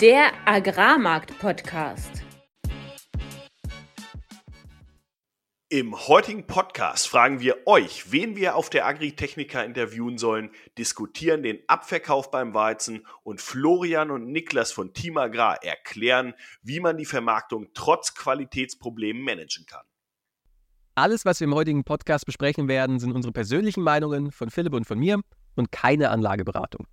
Der Agrarmarkt-Podcast. Im heutigen Podcast fragen wir euch, wen wir auf der Agritechnica interviewen sollen, diskutieren den Abverkauf beim Weizen und Florian und Niklas von Team Agrar erklären, wie man die Vermarktung trotz Qualitätsproblemen managen kann. Alles, was wir im heutigen Podcast besprechen werden, sind unsere persönlichen Meinungen von Philipp und von mir und keine Anlageberatung.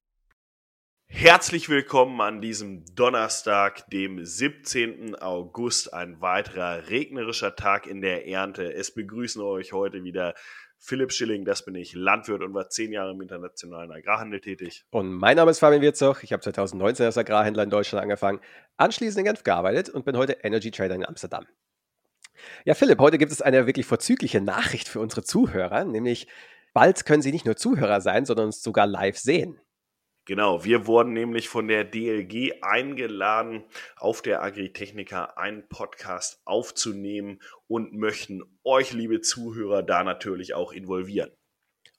Herzlich willkommen an diesem Donnerstag, dem 17. August, ein weiterer regnerischer Tag in der Ernte. Es begrüßen euch heute wieder Philipp Schilling, das bin ich, Landwirt und war zehn Jahre im internationalen Agrarhandel tätig. Und mein Name ist Fabian Wirzoch, ich habe 2019 als Agrarhändler in Deutschland angefangen, anschließend in Genf gearbeitet und bin heute Energy Trader in Amsterdam. Ja, Philipp, heute gibt es eine wirklich vorzügliche Nachricht für unsere Zuhörer, nämlich bald können sie nicht nur Zuhörer sein, sondern uns sogar live sehen. Genau, wir wurden nämlich von der DLG eingeladen, auf der Agritechnica einen Podcast aufzunehmen und möchten euch, liebe Zuhörer, da natürlich auch involvieren.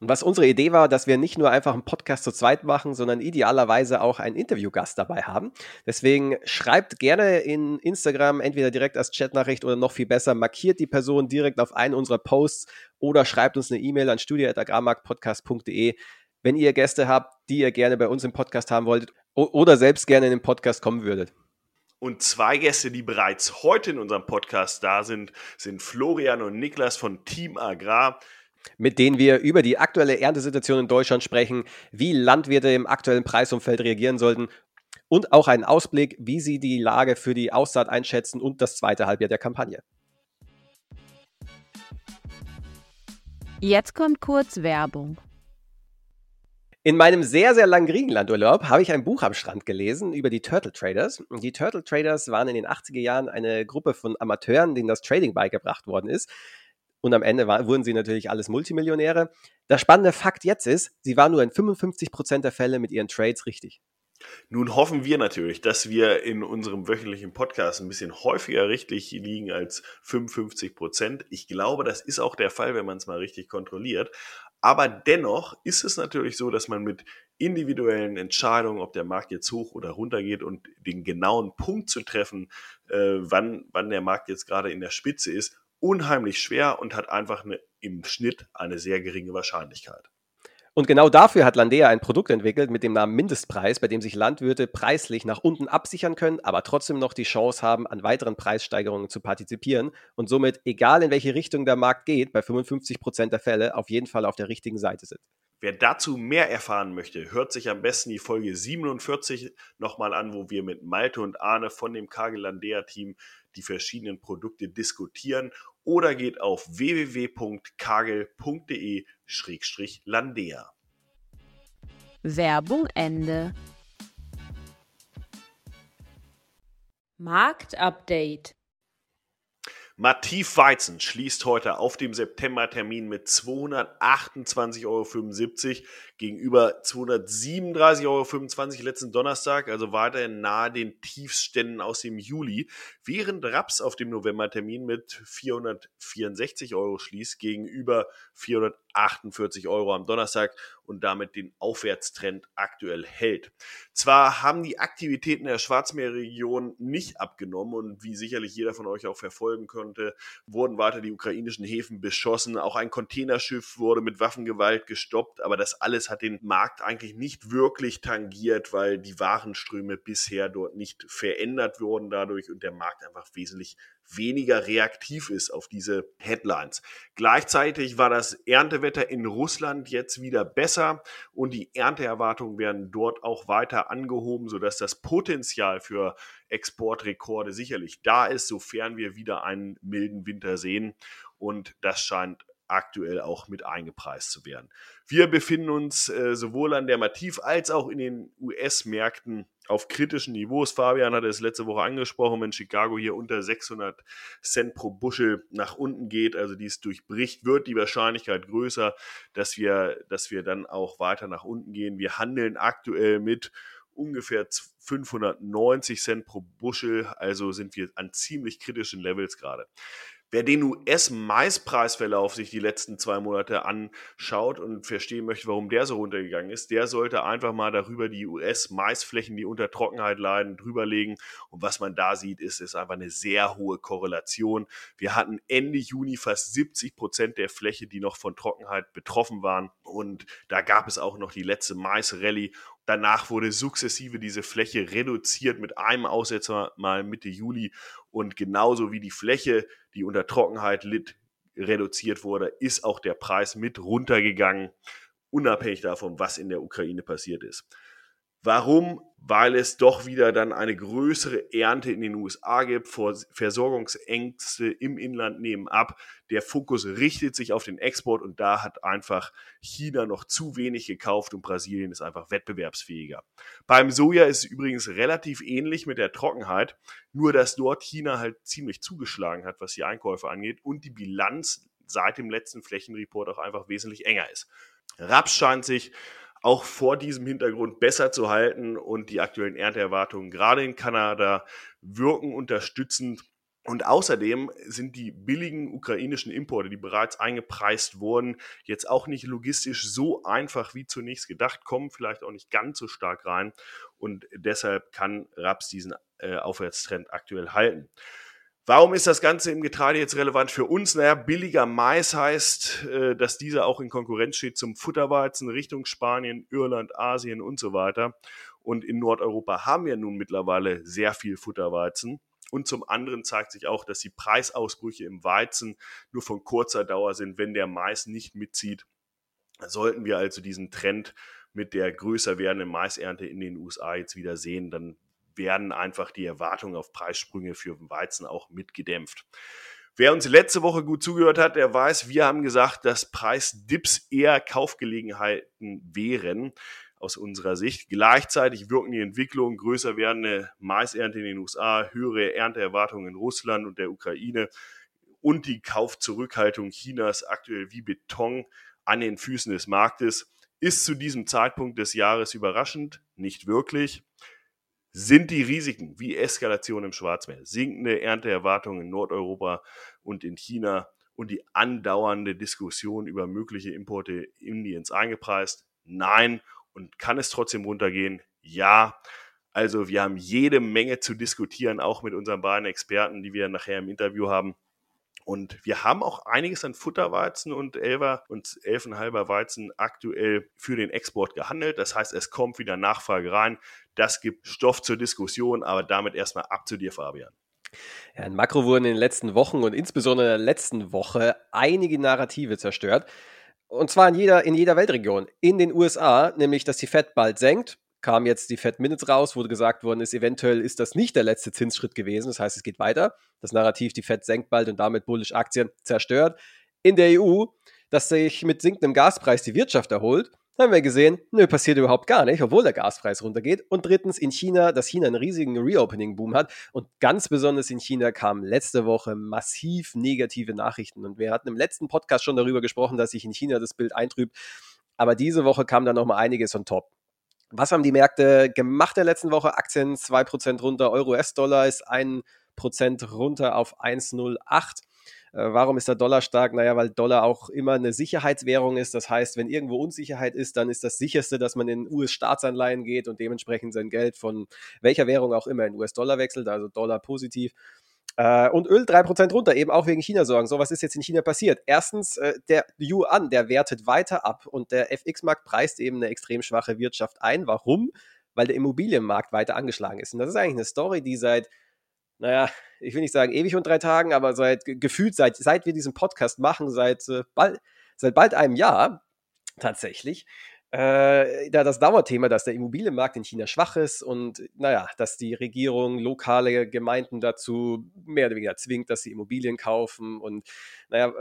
Und was unsere Idee war, dass wir nicht nur einfach einen Podcast zu zweit machen, sondern idealerweise auch einen Interviewgast dabei haben. Deswegen schreibt gerne in Instagram entweder direkt als Chatnachricht oder noch viel besser, markiert die Person direkt auf einen unserer Posts oder schreibt uns eine E-Mail an studio.agrarmarktpodcast.de wenn ihr Gäste habt, die ihr gerne bei uns im Podcast haben wolltet oder selbst gerne in den Podcast kommen würdet. Und zwei Gäste, die bereits heute in unserem Podcast da sind, sind Florian und Niklas von Team Agrar. Mit denen wir über die aktuelle Erntesituation in Deutschland sprechen, wie Landwirte im aktuellen Preisumfeld reagieren sollten und auch einen Ausblick, wie sie die Lage für die Aussaat einschätzen und das zweite Halbjahr der Kampagne. Jetzt kommt kurz Werbung. In meinem sehr, sehr langen Griechenlandurlaub habe ich ein Buch am Strand gelesen über die Turtle Traders. Die Turtle Traders waren in den 80er Jahren eine Gruppe von Amateuren, denen das Trading beigebracht worden ist. Und am Ende war, wurden sie natürlich alles Multimillionäre. Der spannende Fakt jetzt ist, sie waren nur in 55 Prozent der Fälle mit ihren Trades richtig. Nun hoffen wir natürlich, dass wir in unserem wöchentlichen Podcast ein bisschen häufiger richtig liegen als 55 Prozent. Ich glaube, das ist auch der Fall, wenn man es mal richtig kontrolliert. Aber dennoch ist es natürlich so, dass man mit individuellen Entscheidungen, ob der Markt jetzt hoch oder runter geht und den genauen Punkt zu treffen, äh, wann, wann der Markt jetzt gerade in der Spitze ist, unheimlich schwer und hat einfach eine, im Schnitt eine sehr geringe Wahrscheinlichkeit. Und genau dafür hat Landea ein Produkt entwickelt mit dem Namen Mindestpreis, bei dem sich Landwirte preislich nach unten absichern können, aber trotzdem noch die Chance haben, an weiteren Preissteigerungen zu partizipieren und somit, egal in welche Richtung der Markt geht, bei 55 Prozent der Fälle auf jeden Fall auf der richtigen Seite sind. Wer dazu mehr erfahren möchte, hört sich am besten die Folge 47 nochmal an, wo wir mit Malte und Arne von dem Kagel Landea Team die verschiedenen Produkte diskutieren oder geht auf www.kagel.de-landea. Werbung Ende. Marktupdate. Mativ Weizen schließt heute auf dem Septembertermin mit 228,75 Euro gegenüber 237,25 Euro letzten Donnerstag, also weiterhin nahe den Tiefständen aus dem Juli, während Raps auf dem Novembertermin mit 464 Euro schließt gegenüber 448 Euro am Donnerstag und damit den Aufwärtstrend aktuell hält. Zwar haben die Aktivitäten der Schwarzmeerregion nicht abgenommen und wie sicherlich jeder von euch auch verfolgen konnte, wurden weiter die ukrainischen Häfen beschossen. Auch ein Containerschiff wurde mit Waffengewalt gestoppt, aber das alles hat den Markt eigentlich nicht wirklich tangiert, weil die Warenströme bisher dort nicht verändert wurden dadurch und der Markt einfach wesentlich weniger reaktiv ist auf diese Headlines. Gleichzeitig war das Erntewetter in Russland jetzt wieder besser und die Ernteerwartungen werden dort auch weiter angehoben, sodass das Potenzial für Exportrekorde sicherlich da ist, sofern wir wieder einen milden Winter sehen. Und das scheint aktuell auch mit eingepreist zu werden. Wir befinden uns äh, sowohl an der Mativ als auch in den US-Märkten auf kritischen Niveaus. Fabian hat es letzte Woche angesprochen, wenn Chicago hier unter 600 Cent pro Buschel nach unten geht, also dies durchbricht, wird die Wahrscheinlichkeit größer, dass wir, dass wir dann auch weiter nach unten gehen. Wir handeln aktuell mit ungefähr 590 Cent pro Buschel, also sind wir an ziemlich kritischen Levels gerade. Wer den US-Maispreisverlauf sich die letzten zwei Monate anschaut und verstehen möchte, warum der so runtergegangen ist, der sollte einfach mal darüber die US-Maisflächen, die unter Trockenheit leiden, drüberlegen. Und was man da sieht, ist, ist einfach eine sehr hohe Korrelation. Wir hatten Ende Juni fast 70 Prozent der Fläche, die noch von Trockenheit betroffen waren. Und da gab es auch noch die letzte Mais-Rallye. Danach wurde sukzessive diese Fläche reduziert mit einem Aussetzer mal Mitte Juli. Und genauso wie die Fläche, die unter Trockenheit litt, reduziert wurde, ist auch der Preis mit runtergegangen, unabhängig davon, was in der Ukraine passiert ist. Warum? Weil es doch wieder dann eine größere Ernte in den USA gibt, Versorgungsängste im Inland nehmen ab. Der Fokus richtet sich auf den Export und da hat einfach China noch zu wenig gekauft und Brasilien ist einfach wettbewerbsfähiger. Beim Soja ist es übrigens relativ ähnlich mit der Trockenheit, nur dass dort China halt ziemlich zugeschlagen hat, was die Einkäufe angeht und die Bilanz seit dem letzten Flächenreport auch einfach wesentlich enger ist. Raps scheint sich auch vor diesem Hintergrund besser zu halten und die aktuellen Ernteerwartungen gerade in Kanada wirken unterstützend. Und außerdem sind die billigen ukrainischen Importe, die bereits eingepreist wurden, jetzt auch nicht logistisch so einfach wie zunächst gedacht, kommen vielleicht auch nicht ganz so stark rein. Und deshalb kann Raps diesen äh, Aufwärtstrend aktuell halten. Warum ist das Ganze im Getreide jetzt relevant für uns? Naja, billiger Mais heißt, äh, dass dieser auch in Konkurrenz steht zum Futterweizen Richtung Spanien, Irland, Asien und so weiter. Und in Nordeuropa haben wir nun mittlerweile sehr viel Futterweizen. Und zum anderen zeigt sich auch, dass die Preisausbrüche im Weizen nur von kurzer Dauer sind, wenn der Mais nicht mitzieht. Sollten wir also diesen Trend mit der größer werdenden Maisernte in den USA jetzt wieder sehen, dann werden einfach die Erwartungen auf Preissprünge für Weizen auch mitgedämpft. Wer uns letzte Woche gut zugehört hat, der weiß, wir haben gesagt, dass Preisdips eher Kaufgelegenheiten wären aus unserer Sicht. Gleichzeitig wirken die Entwicklungen, größer werdende Maisernte in den USA, höhere Ernteerwartungen in Russland und der Ukraine und die Kaufzurückhaltung Chinas aktuell wie Beton an den Füßen des Marktes ist zu diesem Zeitpunkt des Jahres überraschend, nicht wirklich sind die Risiken wie Eskalation im Schwarzmeer, sinkende Ernteerwartungen in Nordeuropa und in China und die andauernde Diskussion über mögliche Importe Indiens eingepreist? Nein. Und kann es trotzdem runtergehen? Ja. Also wir haben jede Menge zu diskutieren, auch mit unseren beiden Experten, die wir nachher im Interview haben. Und wir haben auch einiges an Futterweizen und Elfer und Elfenhalber Weizen aktuell für den Export gehandelt. Das heißt, es kommt wieder Nachfrage rein. Das gibt Stoff zur Diskussion, aber damit erstmal ab zu dir, Fabian. Ja, in Makro wurden in den letzten Wochen und insbesondere in der letzten Woche einige Narrative zerstört. Und zwar in jeder, in jeder Weltregion. In den USA, nämlich, dass die Fed bald senkt, kam jetzt die Fed Minutes raus, wurde gesagt worden ist, eventuell ist das nicht der letzte Zinsschritt gewesen. Das heißt, es geht weiter. Das Narrativ, die Fed senkt bald und damit bullish Aktien zerstört. In der EU, dass sich mit sinkendem Gaspreis die Wirtschaft erholt, haben wir gesehen, nö, passiert überhaupt gar nicht, obwohl der Gaspreis runtergeht. Und drittens in China, dass China einen riesigen Reopening-Boom hat. Und ganz besonders in China kamen letzte Woche massiv negative Nachrichten. Und wir hatten im letzten Podcast schon darüber gesprochen, dass sich in China das Bild eintrübt. Aber diese Woche kam dann nochmal einiges on top. Was haben die Märkte gemacht der letzten Woche? Aktien 2% runter, Euro-US-Dollar ist 1% runter auf 1,08. Äh, warum ist der Dollar stark? Naja, weil Dollar auch immer eine Sicherheitswährung ist. Das heißt, wenn irgendwo Unsicherheit ist, dann ist das sicherste, dass man in US-Staatsanleihen geht und dementsprechend sein Geld von welcher Währung auch immer in US-Dollar wechselt, also Dollar positiv. Äh, und Öl 3% runter, eben auch wegen China-Sorgen. So, was ist jetzt in China passiert? Erstens, äh, der Yuan, der wertet weiter ab und der FX-Markt preist eben eine extrem schwache Wirtschaft ein. Warum? Weil der Immobilienmarkt weiter angeschlagen ist. Und das ist eigentlich eine Story, die seit, naja, ich will nicht sagen ewig und drei Tagen, aber seit gefühlt, seit, seit wir diesen Podcast machen, seit, äh, bald, seit bald einem Jahr tatsächlich, äh, da das Dauerthema, dass der Immobilienmarkt in China schwach ist und naja, dass die Regierung lokale Gemeinden dazu mehr oder weniger zwingt, dass sie Immobilien kaufen und naja,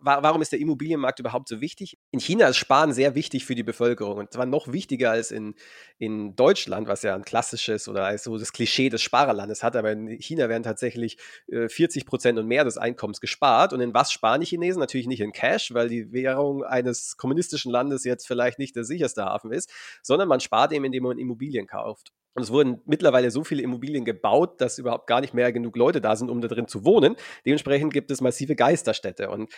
warum ist der Immobilienmarkt überhaupt so wichtig? In China ist Sparen sehr wichtig für die Bevölkerung und zwar noch wichtiger als in, in Deutschland, was ja ein klassisches oder so das Klischee des Sparerlandes hat. Aber in China werden tatsächlich äh, 40 Prozent und mehr des Einkommens gespart. Und in was sparen die Chinesen? Natürlich nicht in Cash, weil die Währung eines kommunistischen Landes jetzt vielleicht nicht der sicherste Hafen ist, sondern man spart eben, indem man Immobilien kauft. Und es wurden mittlerweile so viele Immobilien gebaut, dass überhaupt gar nicht mehr genug Leute da sind, um da drin zu wohnen. Dementsprechend gibt es massive Geisterstädte. Und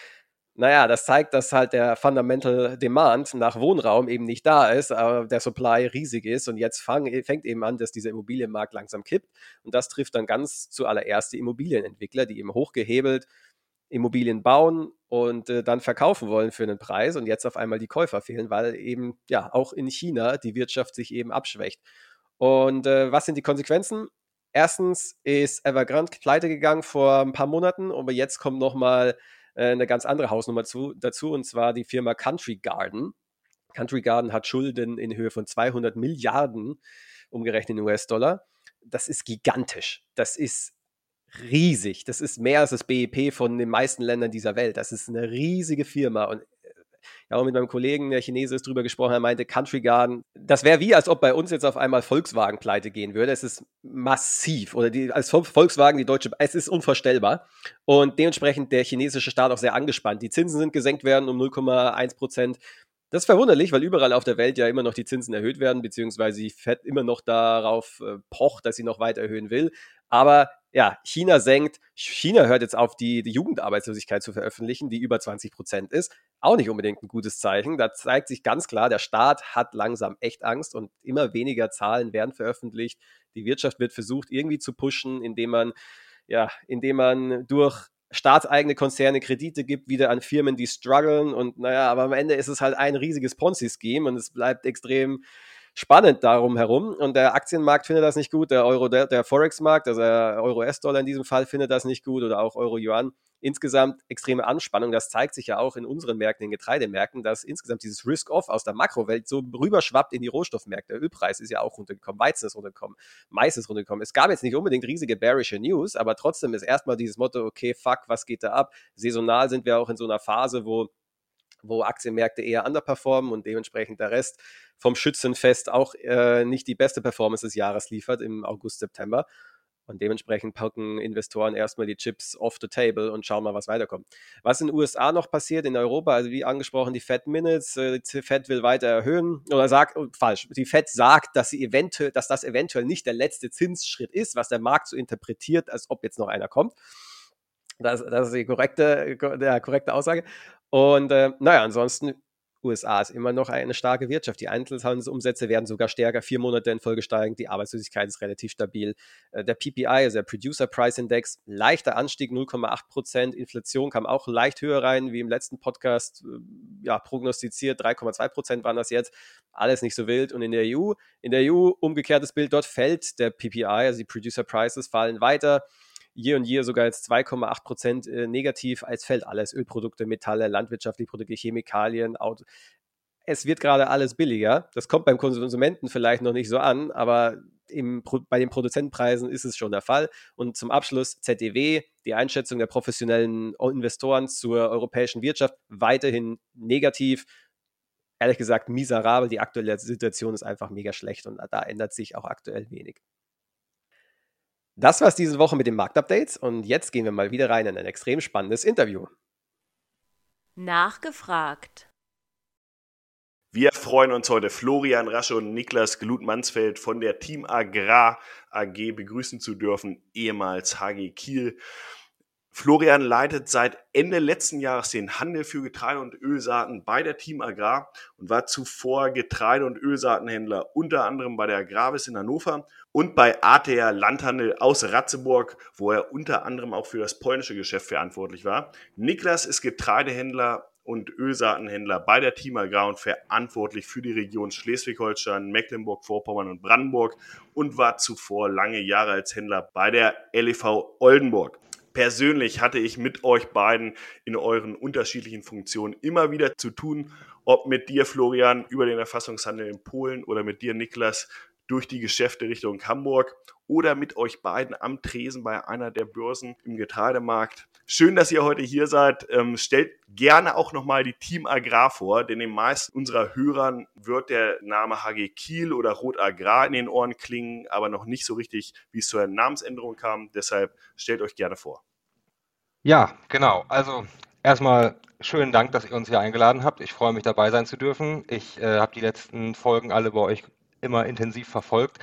naja, das zeigt, dass halt der Fundamental Demand nach Wohnraum eben nicht da ist, aber der Supply riesig ist. Und jetzt fang, fängt eben an, dass dieser Immobilienmarkt langsam kippt. Und das trifft dann ganz zuallererst die Immobilienentwickler, die eben hochgehebelt Immobilien bauen und äh, dann verkaufen wollen für einen Preis und jetzt auf einmal die Käufer fehlen, weil eben ja auch in China die Wirtschaft sich eben abschwächt. Und äh, was sind die Konsequenzen? Erstens ist Evergrande pleite gegangen vor ein paar Monaten, aber jetzt kommt nochmal äh, eine ganz andere Hausnummer zu, dazu, und zwar die Firma Country Garden. Country Garden hat Schulden in Höhe von 200 Milliarden umgerechnet in US-Dollar. Das ist gigantisch. Das ist riesig. Das ist mehr als das BIP von den meisten Ländern dieser Welt. Das ist eine riesige Firma und ja auch mit meinem Kollegen, der Chinese ist, drüber gesprochen, er meinte, Country Garden, das wäre wie, als ob bei uns jetzt auf einmal Volkswagen pleite gehen würde. Es ist massiv. Oder die, als Volkswagen, die deutsche, es ist unvorstellbar. Und dementsprechend der chinesische Staat auch sehr angespannt. Die Zinsen sind gesenkt werden um 0,1 Prozent. Das ist verwunderlich, weil überall auf der Welt ja immer noch die Zinsen erhöht werden, beziehungsweise die FED immer noch darauf äh, pocht, dass sie noch weiter erhöhen will. Aber ja, China senkt, China hört jetzt auf, die, die Jugendarbeitslosigkeit zu veröffentlichen, die über 20 Prozent ist. Auch nicht unbedingt ein gutes Zeichen. Da zeigt sich ganz klar, der Staat hat langsam echt Angst und immer weniger Zahlen werden veröffentlicht. Die Wirtschaft wird versucht, irgendwie zu pushen, indem man, ja, indem man durch staatseigene Konzerne Kredite gibt, wieder an Firmen, die strugglen. Und naja, aber am Ende ist es halt ein riesiges Ponzi-Scheme und es bleibt extrem spannend darum herum. Und der Aktienmarkt findet das nicht gut, der Euro, der, der Forex-Markt, also der Euro-US-Dollar in diesem Fall findet das nicht gut oder auch Euro-Yuan. Insgesamt extreme Anspannung. Das zeigt sich ja auch in unseren Märkten, in Getreidemärkten, dass insgesamt dieses Risk-Off aus der Makrowelt so rüberschwappt in die Rohstoffmärkte. Der Ölpreis ist ja auch runtergekommen, Weizen ist runtergekommen, Mais ist runtergekommen. Es gab jetzt nicht unbedingt riesige bearische News, aber trotzdem ist erstmal dieses Motto, okay, fuck, was geht da ab? Saisonal sind wir auch in so einer Phase, wo wo Aktienmärkte eher underperformen und dementsprechend der Rest vom Schützenfest auch äh, nicht die beste Performance des Jahres liefert im August, September. Und dementsprechend packen Investoren erstmal die Chips off the table und schauen mal, was weiterkommt. Was in den USA noch passiert, in Europa, also wie angesprochen, die Fed Minutes, äh, die Fed will weiter erhöhen oder sagt, oh, falsch, die Fed sagt, dass sie eventuell, dass das eventuell nicht der letzte Zinsschritt ist, was der Markt so interpretiert, als ob jetzt noch einer kommt. Das, das ist die korrekte, der korrekte Aussage. Und äh, naja, ansonsten, USA ist immer noch eine starke Wirtschaft. Die Einzelhandelsumsätze werden sogar stärker, vier Monate in Folge steigen. Die Arbeitslosigkeit ist relativ stabil. Äh, der PPI, also der Producer Price Index, leichter Anstieg, 0,8 Prozent. Inflation kam auch leicht höher rein, wie im letzten Podcast äh, ja, prognostiziert. 3,2 Prozent waren das jetzt. Alles nicht so wild. Und in der EU, in der EU umgekehrtes Bild, dort fällt der PPI, also die Producer Prices fallen weiter year und year sogar jetzt 2,8 Prozent äh, negativ. als fällt alles: Ölprodukte, Metalle, landwirtschaftliche Produkte, Chemikalien, Auto. Es wird gerade alles billiger. Das kommt beim Konsumenten vielleicht noch nicht so an, aber im, bei den Produzentenpreisen ist es schon der Fall. Und zum Abschluss ZDW, die Einschätzung der professionellen Investoren zur europäischen Wirtschaft weiterhin negativ. Ehrlich gesagt, miserabel. Die aktuelle Situation ist einfach mega schlecht und da ändert sich auch aktuell wenig. Das war es diese Woche mit den Marktupdates und jetzt gehen wir mal wieder rein in ein extrem spannendes Interview. Nachgefragt. Wir freuen uns heute, Florian Rasche und Niklas Glut-Mansfeld von der Team Agrar AG begrüßen zu dürfen, ehemals HG Kiel. Florian leitet seit Ende letzten Jahres den Handel für Getreide und Ölsaaten bei der Team Agrar und war zuvor Getreide- und Ölsaatenhändler unter anderem bei der Agravis in Hannover und bei ATR Landhandel aus Ratzeburg, wo er unter anderem auch für das polnische Geschäft verantwortlich war. Niklas ist Getreidehändler und Ölsaatenhändler bei der Team Agrar und verantwortlich für die Region Schleswig-Holstein, Mecklenburg-Vorpommern und Brandenburg und war zuvor lange Jahre als Händler bei der LEV Oldenburg. Persönlich hatte ich mit euch beiden in euren unterschiedlichen Funktionen immer wieder zu tun, ob mit dir, Florian, über den Erfassungshandel in Polen oder mit dir, Niklas, durch die Geschäfte Richtung Hamburg oder mit euch beiden am Tresen bei einer der Börsen im Getreidemarkt. Schön, dass ihr heute hier seid. Ähm, stellt gerne auch nochmal die Team Agrar vor, denn den meisten unserer Hörern wird der Name HG Kiel oder Rot Agrar in den Ohren klingen, aber noch nicht so richtig, wie es zur Namensänderung kam. Deshalb stellt euch gerne vor. Ja, genau. Also erstmal schönen Dank, dass ihr uns hier eingeladen habt. Ich freue mich dabei sein zu dürfen. Ich äh, habe die letzten Folgen alle bei euch immer intensiv verfolgt.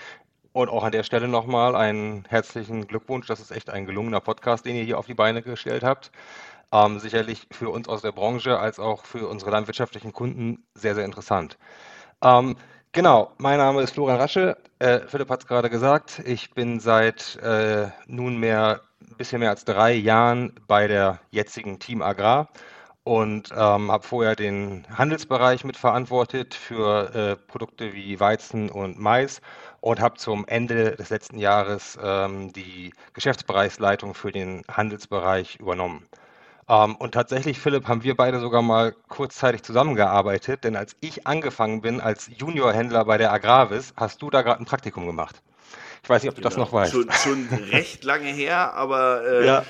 und auch an der Stelle nochmal einen herzlichen Glückwunsch. Das ist echt ein gelungener Podcast, den ihr hier auf die Beine gestellt habt. Ähm, sicherlich für uns aus der Branche als auch für unsere landwirtschaftlichen Kunden sehr, sehr interessant. Ähm, genau, mein Name ist Florian Rasche. Äh, Philipp hat es gerade gesagt. Ich bin seit äh, nunmehr ein bisschen mehr als drei Jahren bei der jetzigen Team Agrar und ähm, habe vorher den Handelsbereich mitverantwortet für äh, Produkte wie Weizen und Mais und habe zum Ende des letzten Jahres ähm, die Geschäftsbereichsleitung für den Handelsbereich übernommen. Ähm, und tatsächlich, Philipp, haben wir beide sogar mal kurzzeitig zusammengearbeitet, denn als ich angefangen bin als Juniorhändler bei der Agravis, hast du da gerade ein Praktikum gemacht. Ich weiß nicht, ob du genau. das noch weißt. Schon, schon recht lange her, aber äh, ja.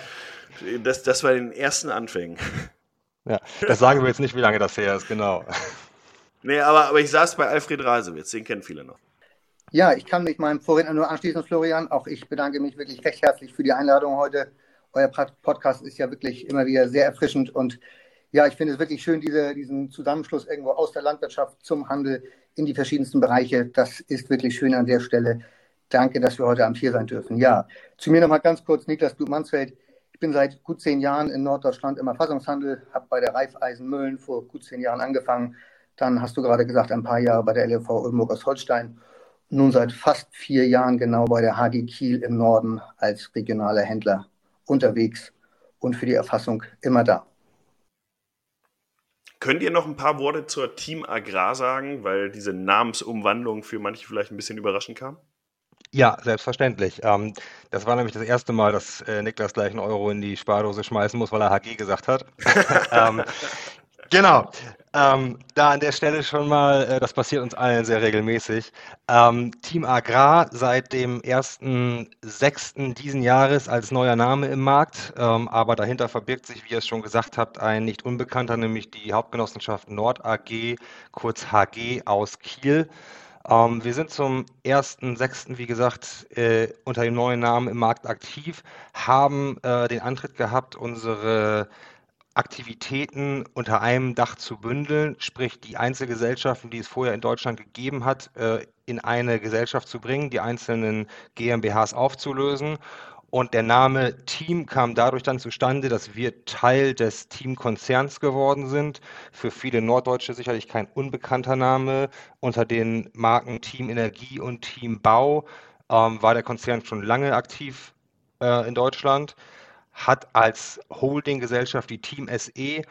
das, das war den ersten Anfängen. Ja, das sagen wir jetzt nicht, wie lange das her ist, genau. Nee, aber, aber ich saß bei Alfred Rasewitz, den kennen viele noch. Ja, ich kann mich meinem Vorredner nur anschließen, Florian. Auch ich bedanke mich wirklich recht herzlich für die Einladung heute. Euer Podcast ist ja wirklich immer wieder sehr erfrischend und ja, ich finde es wirklich schön, diese, diesen Zusammenschluss irgendwo aus der Landwirtschaft zum Handel in die verschiedensten Bereiche. Das ist wirklich schön an der Stelle. Danke, dass wir heute Abend hier sein dürfen. Ja, zu mir nochmal ganz kurz, Niklas Blut-Mansfeld. Ich bin seit gut zehn Jahren in Norddeutschland im Erfassungshandel, habe bei der Raiffeisen Mühlen vor gut zehn Jahren angefangen. Dann hast du gerade gesagt, ein paar Jahre bei der LV Ulmburg aus Holstein. Nun seit fast vier Jahren genau bei der HG Kiel im Norden als regionaler Händler unterwegs und für die Erfassung immer da. Könnt ihr noch ein paar Worte zur Team Agrar sagen, weil diese Namensumwandlung für manche vielleicht ein bisschen überraschend kam? Ja, selbstverständlich. Ähm, das war nämlich das erste Mal, dass äh, Niklas gleich einen Euro in die Spardose schmeißen muss, weil er HG gesagt hat. ähm, genau. Ähm, da an der Stelle schon mal, äh, das passiert uns allen sehr regelmäßig. Ähm, Team Agrar seit dem 1.6. diesen Jahres als neuer Name im Markt, ähm, aber dahinter verbirgt sich, wie ihr es schon gesagt habt, ein nicht unbekannter, nämlich die Hauptgenossenschaft Nord AG, kurz HG aus Kiel. Ähm, wir sind zum 1.6., wie gesagt, äh, unter dem neuen Namen im Markt aktiv, haben äh, den Antritt gehabt, unsere Aktivitäten unter einem Dach zu bündeln, sprich die Einzelgesellschaften, die es vorher in Deutschland gegeben hat, äh, in eine Gesellschaft zu bringen, die einzelnen GmbHs aufzulösen und der Name Team kam dadurch dann zustande, dass wir Teil des Teamkonzerns geworden sind. Für viele Norddeutsche sicherlich kein unbekannter Name. Unter den Marken Team Energie und Team Bau ähm, war der Konzern schon lange aktiv äh, in Deutschland, hat als Holdinggesellschaft die Team SE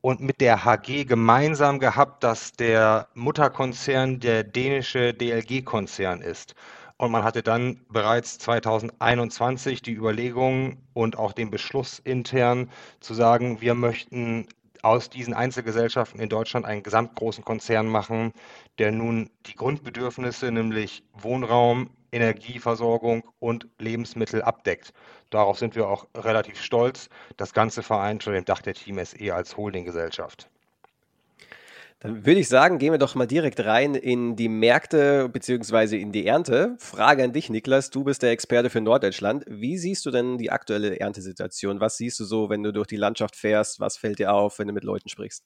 und mit der HG gemeinsam gehabt, dass der Mutterkonzern der dänische DLG-Konzern ist. Und man hatte dann bereits 2021 die Überlegung und auch den Beschluss intern zu sagen, wir möchten aus diesen Einzelgesellschaften in Deutschland einen gesamtgroßen Konzern machen, der nun die Grundbedürfnisse, nämlich Wohnraum, Energieversorgung und Lebensmittel abdeckt. Darauf sind wir auch relativ stolz. Das Ganze vereint unter dem Dach der Team SE als Holdinggesellschaft. Dann würde ich sagen, gehen wir doch mal direkt rein in die Märkte bzw. in die Ernte. Frage an dich, Niklas. Du bist der Experte für Norddeutschland. Wie siehst du denn die aktuelle Erntesituation? Was siehst du so, wenn du durch die Landschaft fährst? Was fällt dir auf, wenn du mit Leuten sprichst?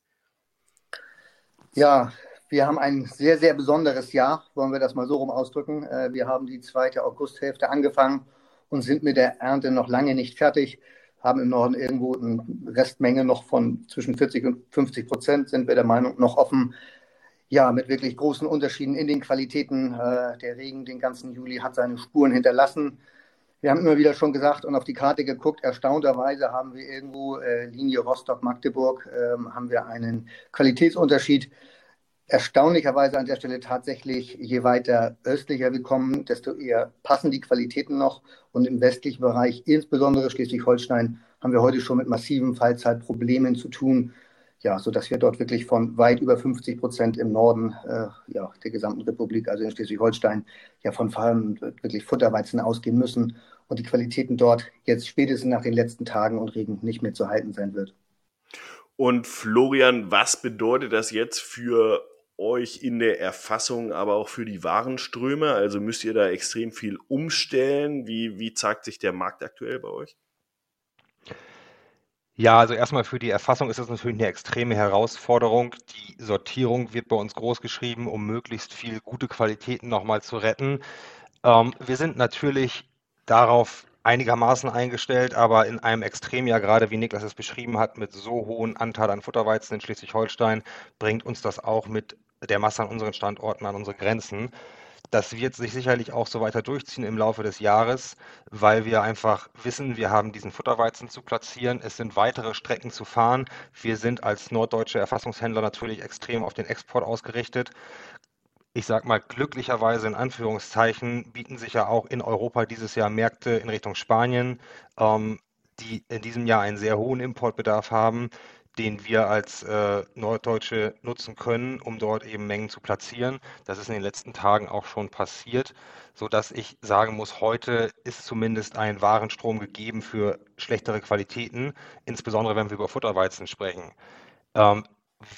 Ja, wir haben ein sehr, sehr besonderes Jahr, wollen wir das mal so rum ausdrücken. Äh, wir haben die zweite Augusthälfte angefangen und sind mit der Ernte noch lange nicht fertig haben im Norden irgendwo eine Restmenge noch von zwischen 40 und 50 Prozent, sind wir der Meinung, noch offen. Ja, mit wirklich großen Unterschieden in den Qualitäten. Äh, der Regen den ganzen Juli hat seine Spuren hinterlassen. Wir haben immer wieder schon gesagt und auf die Karte geguckt, erstaunterweise haben wir irgendwo äh, Linie Rostock-Magdeburg, äh, haben wir einen Qualitätsunterschied erstaunlicherweise an der Stelle tatsächlich, je weiter östlicher wir kommen, desto eher passen die Qualitäten noch. Und im westlichen Bereich, insbesondere Schleswig-Holstein, haben wir heute schon mit massiven Fallzeitproblemen zu tun. Ja, sodass wir dort wirklich von weit über 50 Prozent im Norden äh, ja, der gesamten Republik, also in Schleswig-Holstein, ja von vor wirklich Futterweizen ausgehen müssen und die Qualitäten dort jetzt spätestens nach den letzten Tagen und Regen nicht mehr zu halten sein wird. Und Florian, was bedeutet das jetzt für euch in der Erfassung, aber auch für die Warenströme? Also müsst ihr da extrem viel umstellen? Wie, wie zeigt sich der Markt aktuell bei euch? Ja, also erstmal für die Erfassung ist das natürlich eine extreme Herausforderung. Die Sortierung wird bei uns groß geschrieben, um möglichst viel gute Qualitäten nochmal zu retten. Ähm, wir sind natürlich darauf einigermaßen eingestellt, aber in einem Extremjahr, gerade wie Niklas es beschrieben hat, mit so hohen Anteil an Futterweizen in Schleswig-Holstein, bringt uns das auch mit der Masse an unseren Standorten an unsere Grenzen. Das wird sich sicherlich auch so weiter durchziehen im Laufe des Jahres, weil wir einfach wissen, wir haben diesen Futterweizen zu platzieren. Es sind weitere Strecken zu fahren. Wir sind als norddeutsche Erfassungshändler natürlich extrem auf den Export ausgerichtet ich sag mal, glücklicherweise in Anführungszeichen bieten sich ja auch in Europa dieses Jahr Märkte in Richtung Spanien, ähm, die in diesem Jahr einen sehr hohen Importbedarf haben, den wir als äh, Norddeutsche nutzen können, um dort eben Mengen zu platzieren. Das ist in den letzten Tagen auch schon passiert, sodass ich sagen muss, heute ist zumindest ein Warenstrom gegeben für schlechtere Qualitäten, insbesondere wenn wir über Futterweizen sprechen. Ähm,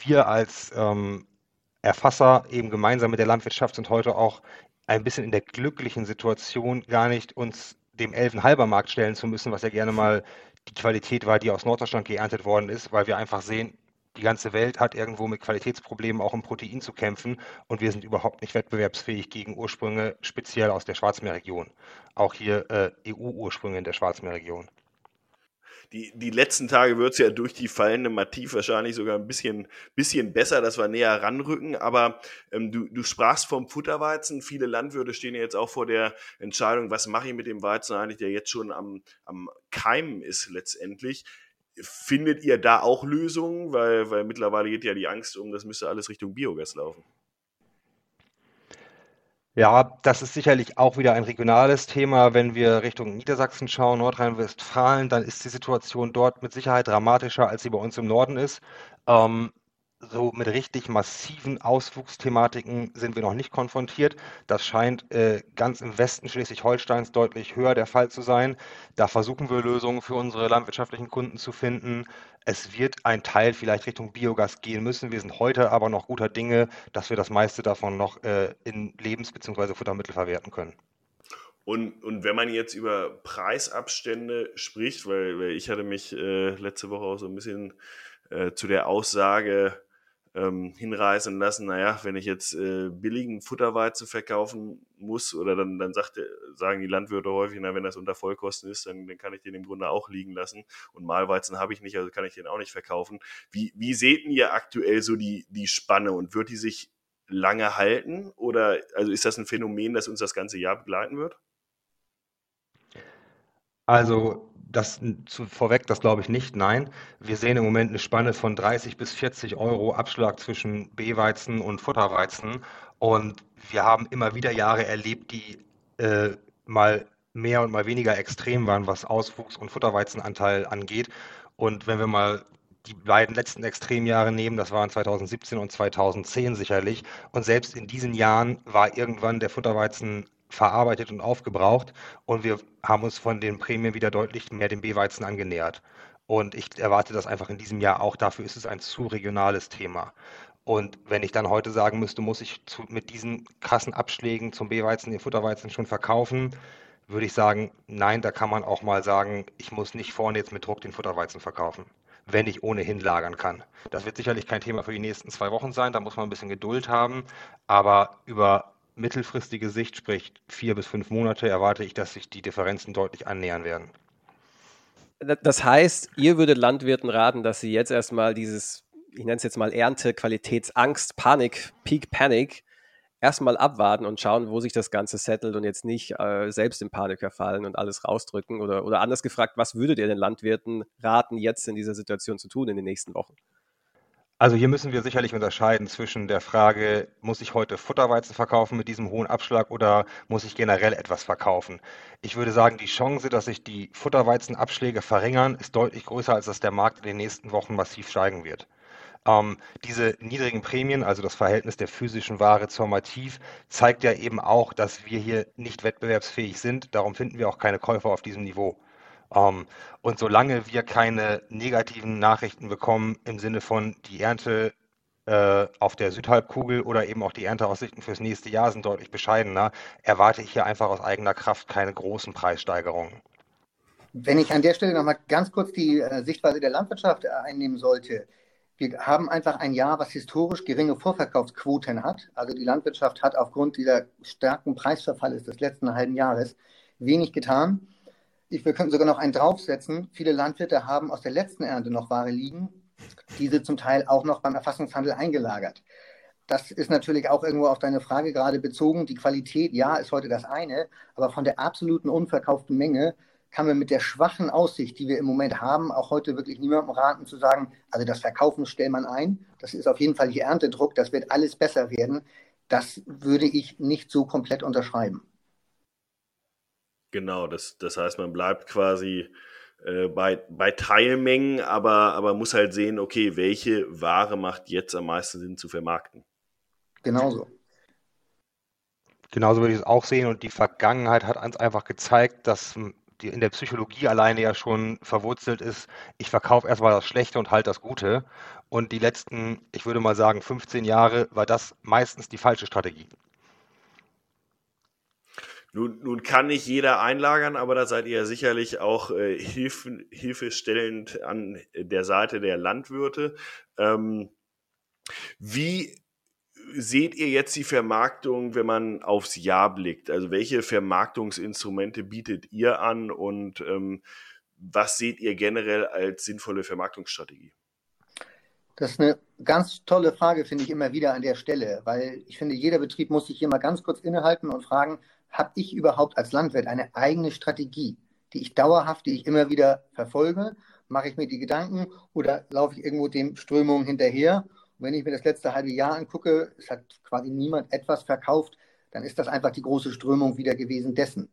wir als ähm, Erfasser eben gemeinsam mit der Landwirtschaft sind heute auch ein bisschen in der glücklichen Situation, gar nicht uns dem Elfenhalbermarkt stellen zu müssen, was ja gerne mal die Qualität war, die aus Norddeutschland geerntet worden ist, weil wir einfach sehen, die ganze Welt hat irgendwo mit Qualitätsproblemen auch im Protein zu kämpfen und wir sind überhaupt nicht wettbewerbsfähig gegen Ursprünge speziell aus der Schwarzmeerregion. Auch hier äh, EU-Ursprünge in der Schwarzmeerregion die, die letzten Tage wird es ja durch die fallende Mativ wahrscheinlich sogar ein bisschen, bisschen besser, dass wir näher ranrücken. Aber ähm, du, du sprachst vom Futterweizen. Viele Landwirte stehen ja jetzt auch vor der Entscheidung, was mache ich mit dem Weizen eigentlich, der jetzt schon am, am Keimen ist letztendlich. Findet ihr da auch Lösungen? Weil, weil mittlerweile geht ja die Angst um, das müsste alles Richtung Biogas laufen. Ja, das ist sicherlich auch wieder ein regionales Thema. Wenn wir Richtung Niedersachsen schauen, Nordrhein-Westfalen, dann ist die Situation dort mit Sicherheit dramatischer, als sie bei uns im Norden ist. Ähm, so mit richtig massiven Auswuchsthematiken sind wir noch nicht konfrontiert. Das scheint äh, ganz im Westen Schleswig-Holsteins deutlich höher der Fall zu sein. Da versuchen wir Lösungen für unsere landwirtschaftlichen Kunden zu finden. Es wird ein Teil vielleicht Richtung Biogas gehen müssen. Wir sind heute aber noch guter Dinge, dass wir das meiste davon noch äh, in Lebens- bzw. Futtermittel verwerten können. Und, und wenn man jetzt über Preisabstände spricht, weil, weil ich hatte mich äh, letzte Woche auch so ein bisschen äh, zu der Aussage ähm, hinreißen lassen, naja, wenn ich jetzt äh, billigen Futterweizen verkaufen muss, oder dann, dann sagt, sagen die Landwirte häufig, na, wenn das unter Vollkosten ist, dann, dann kann ich den im Grunde auch liegen lassen. Und Mahlweizen habe ich nicht, also kann ich den auch nicht verkaufen. Wie, wie seht ihr aktuell so die, die Spanne und wird die sich lange halten? Oder also ist das ein Phänomen, das uns das ganze Jahr begleiten wird? Also das zu, vorweg, das glaube ich nicht, nein. Wir sehen im Moment eine Spanne von 30 bis 40 Euro Abschlag zwischen B-Weizen und Futterweizen. Und wir haben immer wieder Jahre erlebt, die äh, mal mehr und mal weniger extrem waren, was Auswuchs- und Futterweizenanteil angeht. Und wenn wir mal die beiden letzten Extremjahre nehmen, das waren 2017 und 2010 sicherlich. Und selbst in diesen Jahren war irgendwann der Futterweizen verarbeitet und aufgebraucht und wir haben uns von den Prämien wieder deutlich mehr dem B-Weizen angenähert. Und ich erwarte das einfach in diesem Jahr auch. Dafür ist es ein zu regionales Thema. Und wenn ich dann heute sagen müsste, muss ich zu, mit diesen krassen Abschlägen zum B-Weizen den Futterweizen schon verkaufen, würde ich sagen, nein, da kann man auch mal sagen, ich muss nicht vorne jetzt mit Druck den Futterweizen verkaufen, wenn ich ohnehin lagern kann. Das wird sicherlich kein Thema für die nächsten zwei Wochen sein, da muss man ein bisschen Geduld haben, aber über mittelfristige Sicht, sprich vier bis fünf Monate, erwarte ich, dass sich die Differenzen deutlich annähern werden. Das heißt, ihr würdet Landwirten raten, dass sie jetzt erstmal dieses, ich nenne es jetzt mal Ernte, Qualitätsangst, Panik, Peak Panic, erstmal abwarten und schauen, wo sich das Ganze settelt und jetzt nicht äh, selbst in Panik verfallen und alles rausdrücken. Oder, oder anders gefragt, was würdet ihr den Landwirten raten, jetzt in dieser Situation zu tun in den nächsten Wochen? Also hier müssen wir sicherlich unterscheiden zwischen der Frage, muss ich heute Futterweizen verkaufen mit diesem hohen Abschlag oder muss ich generell etwas verkaufen? Ich würde sagen, die Chance, dass sich die Futterweizenabschläge verringern, ist deutlich größer, als dass der Markt in den nächsten Wochen massiv steigen wird. Ähm, diese niedrigen Prämien, also das Verhältnis der physischen Ware zur Mativ, zeigt ja eben auch, dass wir hier nicht wettbewerbsfähig sind. Darum finden wir auch keine Käufer auf diesem Niveau. Ähm, und solange wir keine negativen Nachrichten bekommen im Sinne von die Ernte äh, auf der Südhalbkugel oder eben auch die Ernteaussichten fürs nächste Jahr sind deutlich bescheidener, erwarte ich hier einfach aus eigener Kraft keine großen Preissteigerungen. Wenn ich an der Stelle nochmal ganz kurz die äh, Sichtweise der Landwirtschaft äh, einnehmen sollte. Wir haben einfach ein Jahr, was historisch geringe Vorverkaufsquoten hat. Also die Landwirtschaft hat aufgrund dieser starken Preisverfalles des letzten halben Jahres wenig getan. Ich, wir könnten sogar noch einen draufsetzen. Viele Landwirte haben aus der letzten Ernte noch Ware liegen, diese zum Teil auch noch beim Erfassungshandel eingelagert. Das ist natürlich auch irgendwo auf deine Frage gerade bezogen. Die Qualität, ja, ist heute das eine, aber von der absoluten unverkauften Menge kann man mit der schwachen Aussicht, die wir im Moment haben, auch heute wirklich niemandem raten zu sagen, also das Verkaufen stellt man ein. Das ist auf jeden Fall hier Erntedruck, das wird alles besser werden. Das würde ich nicht so komplett unterschreiben. Genau, das, das heißt, man bleibt quasi äh, bei, bei Teilmengen, aber, aber muss halt sehen, okay, welche Ware macht jetzt am meisten Sinn zu vermarkten. Genauso. Genauso würde ich es auch sehen und die Vergangenheit hat uns einfach gezeigt, dass die in der Psychologie alleine ja schon verwurzelt ist, ich verkaufe erstmal das Schlechte und halte das Gute. Und die letzten, ich würde mal sagen, 15 Jahre war das meistens die falsche Strategie. Nun, nun kann nicht jeder einlagern, aber da seid ihr sicherlich auch äh, hilf, hilfestellend an der Seite der Landwirte. Ähm, wie seht ihr jetzt die Vermarktung, wenn man aufs Jahr blickt? Also welche Vermarktungsinstrumente bietet ihr an und ähm, was seht ihr generell als sinnvolle Vermarktungsstrategie? Das ist eine ganz tolle Frage, finde ich immer wieder an der Stelle, weil ich finde, jeder Betrieb muss sich hier mal ganz kurz innehalten und fragen, habe ich überhaupt als Landwirt eine eigene Strategie, die ich dauerhaft, die ich immer wieder verfolge? Mache ich mir die Gedanken oder laufe ich irgendwo den Strömungen hinterher? Und wenn ich mir das letzte halbe Jahr angucke, es hat quasi niemand etwas verkauft, dann ist das einfach die große Strömung wieder gewesen dessen.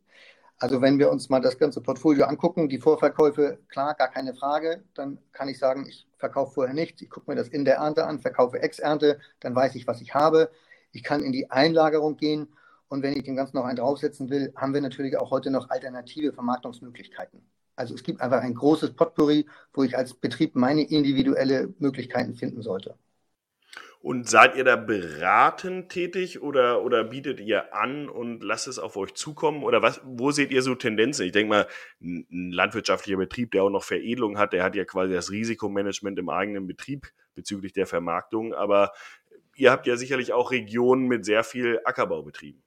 Also wenn wir uns mal das ganze Portfolio angucken, die Vorverkäufe, klar, gar keine Frage, dann kann ich sagen, ich verkaufe vorher nichts, ich gucke mir das in der Ernte an, verkaufe Ex-Ernte, dann weiß ich, was ich habe. Ich kann in die Einlagerung gehen und wenn ich dem Ganzen noch einen draufsetzen will, haben wir natürlich auch heute noch alternative Vermarktungsmöglichkeiten. Also es gibt einfach ein großes Potpourri, wo ich als Betrieb meine individuelle Möglichkeiten finden sollte. Und seid ihr da beratend tätig oder, oder bietet ihr an und lasst es auf euch zukommen? Oder was, wo seht ihr so Tendenzen? Ich denke mal, ein landwirtschaftlicher Betrieb, der auch noch Veredelung hat, der hat ja quasi das Risikomanagement im eigenen Betrieb bezüglich der Vermarktung. Aber ihr habt ja sicherlich auch Regionen mit sehr viel Ackerbaubetrieben.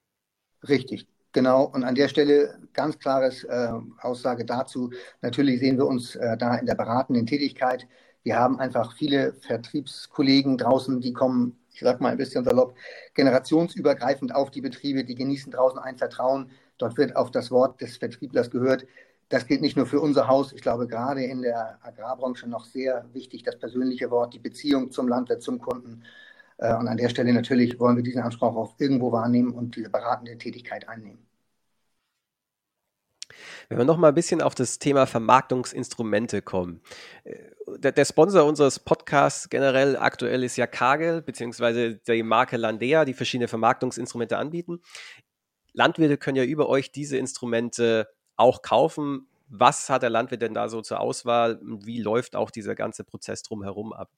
Richtig, genau. Und an der Stelle ganz klares äh, Aussage dazu. Natürlich sehen wir uns äh, da in der beratenden Tätigkeit. Wir haben einfach viele Vertriebskollegen draußen, die kommen, ich sag mal ein bisschen salopp, generationsübergreifend auf die Betriebe, die genießen draußen ein Vertrauen. Dort wird auf das Wort des Vertrieblers gehört. Das gilt nicht nur für unser Haus. Ich glaube, gerade in der Agrarbranche noch sehr wichtig, das persönliche Wort, die Beziehung zum Landwirt, zum Kunden. Äh, und an der Stelle natürlich wollen wir diesen Anspruch auch irgendwo wahrnehmen und diese beratende Tätigkeit einnehmen. Wenn wir noch mal ein bisschen auf das Thema Vermarktungsinstrumente kommen. Äh, der, der, Sponsor unseres Podcasts generell aktuell ist ja Kagel, beziehungsweise die Marke Landea, die verschiedene Vermarktungsinstrumente anbieten. Landwirte können ja über euch diese Instrumente auch kaufen. Was hat der Landwirt denn da so zur Auswahl wie läuft auch dieser ganze Prozess drumherum ab?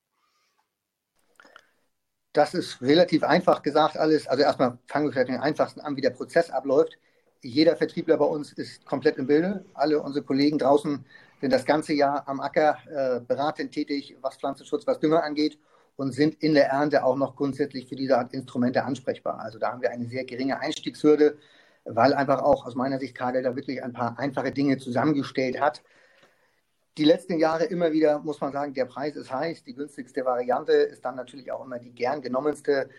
Das ist relativ einfach gesagt alles. Also erstmal fangen wir vielleicht den einfachsten an, wie der Prozess abläuft. Jeder Vertriebler bei uns ist komplett im Bilde. Alle unsere Kollegen draußen sind das ganze Jahr am Acker äh, beratend tätig, was Pflanzenschutz, was Dünger angeht und sind in der Ernte auch noch grundsätzlich für diese Art Instrumente ansprechbar. Also da haben wir eine sehr geringe Einstiegshürde, weil einfach auch aus meiner Sicht Kagel da wirklich ein paar einfache Dinge zusammengestellt hat, die letzten Jahre immer wieder, muss man sagen, der Preis ist heiß. Die günstigste Variante ist dann natürlich auch immer die gern genommenste.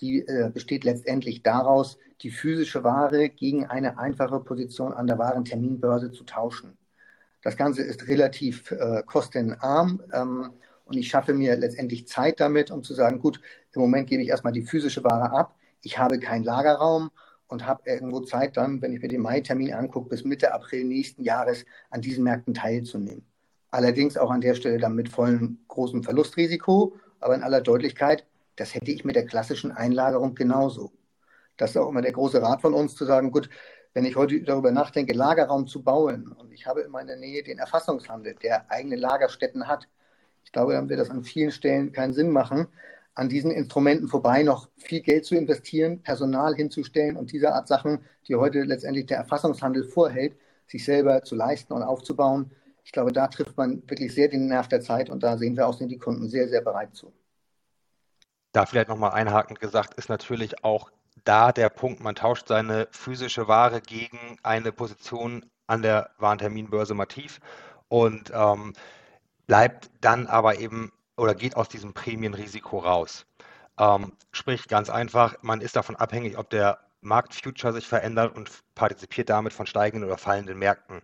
Die äh, besteht letztendlich daraus, die physische Ware gegen eine einfache Position an der Warenterminbörse zu tauschen. Das Ganze ist relativ äh, kostenarm ähm, und ich schaffe mir letztendlich Zeit damit, um zu sagen, gut, im Moment gebe ich erstmal die physische Ware ab. Ich habe keinen Lagerraum und habe irgendwo Zeit dann, wenn ich mir den Mai-Termin angucke, bis Mitte April nächsten Jahres an diesen Märkten teilzunehmen. Allerdings auch an der Stelle dann mit vollem großem Verlustrisiko, aber in aller Deutlichkeit, das hätte ich mit der klassischen Einlagerung genauso. Das ist auch immer der große Rat von uns, zu sagen, gut, wenn ich heute darüber nachdenke, Lagerraum zu bauen und ich habe in meiner Nähe den Erfassungshandel, der eigene Lagerstätten hat, ich glaube, dann wird das an vielen Stellen keinen Sinn machen, an diesen Instrumenten vorbei noch viel Geld zu investieren, Personal hinzustellen und diese Art Sachen, die heute letztendlich der Erfassungshandel vorhält, sich selber zu leisten und aufzubauen. Ich glaube, da trifft man wirklich sehr den Nerv der Zeit und da sehen wir auch, sind die Kunden sehr, sehr bereit zu. Da vielleicht nochmal einhakend gesagt, ist natürlich auch da der Punkt, man tauscht seine physische Ware gegen eine Position an der Warenterminbörse Mativ und ähm, bleibt dann aber eben oder geht aus diesem Prämienrisiko raus. Ähm, sprich ganz einfach, man ist davon abhängig, ob der Marktfuture sich verändert und partizipiert damit von steigenden oder fallenden Märkten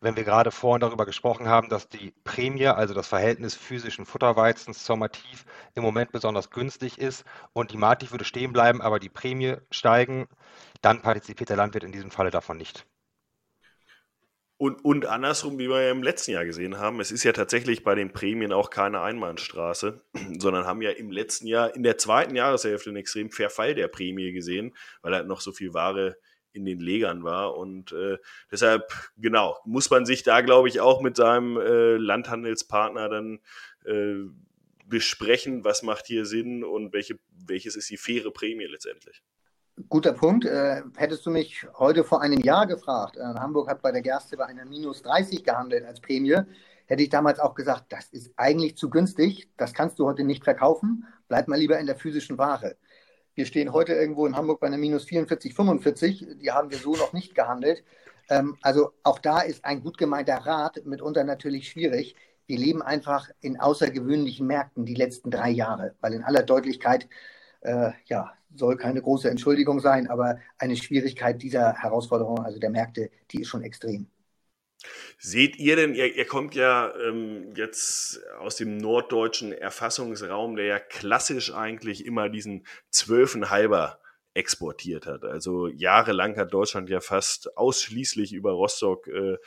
wenn wir gerade vorhin darüber gesprochen haben, dass die Prämie, also das Verhältnis physischen Futterweizens zur Mativ im Moment besonders günstig ist und die Mativ würde stehen bleiben, aber die Prämie steigen, dann partizipiert der Landwirt in diesem Falle davon nicht. Und, und andersrum, wie wir ja im letzten Jahr gesehen haben, es ist ja tatsächlich bei den Prämien auch keine Einbahnstraße, sondern haben ja im letzten Jahr, in der zweiten Jahreshälfte einen extrem Verfall der Prämie gesehen, weil halt noch so viel Ware in den Legern war. Und äh, deshalb, genau, muss man sich da, glaube ich, auch mit seinem äh, Landhandelspartner dann äh, besprechen, was macht hier Sinn und welche, welches ist die faire Prämie letztendlich. Guter Punkt. Äh, hättest du mich heute vor einem Jahr gefragt, äh, Hamburg hat bei der Gerste bei einer minus 30 gehandelt als Prämie, hätte ich damals auch gesagt, das ist eigentlich zu günstig, das kannst du heute nicht verkaufen, bleib mal lieber in der physischen Ware. Wir stehen heute irgendwo in Hamburg bei einer minus 44, 45. Die haben wir so noch nicht gehandelt. Ähm, also auch da ist ein gut gemeinter Rat mitunter natürlich schwierig. Wir leben einfach in außergewöhnlichen Märkten die letzten drei Jahre, weil in aller Deutlichkeit, äh, ja, soll keine große Entschuldigung sein, aber eine Schwierigkeit dieser Herausforderung, also der Märkte, die ist schon extrem. Seht ihr denn, ihr, ihr kommt ja ähm, jetzt aus dem norddeutschen Erfassungsraum, der ja klassisch eigentlich immer diesen Zwölfenhalber exportiert hat. Also jahrelang hat Deutschland ja fast ausschließlich über Rostock äh,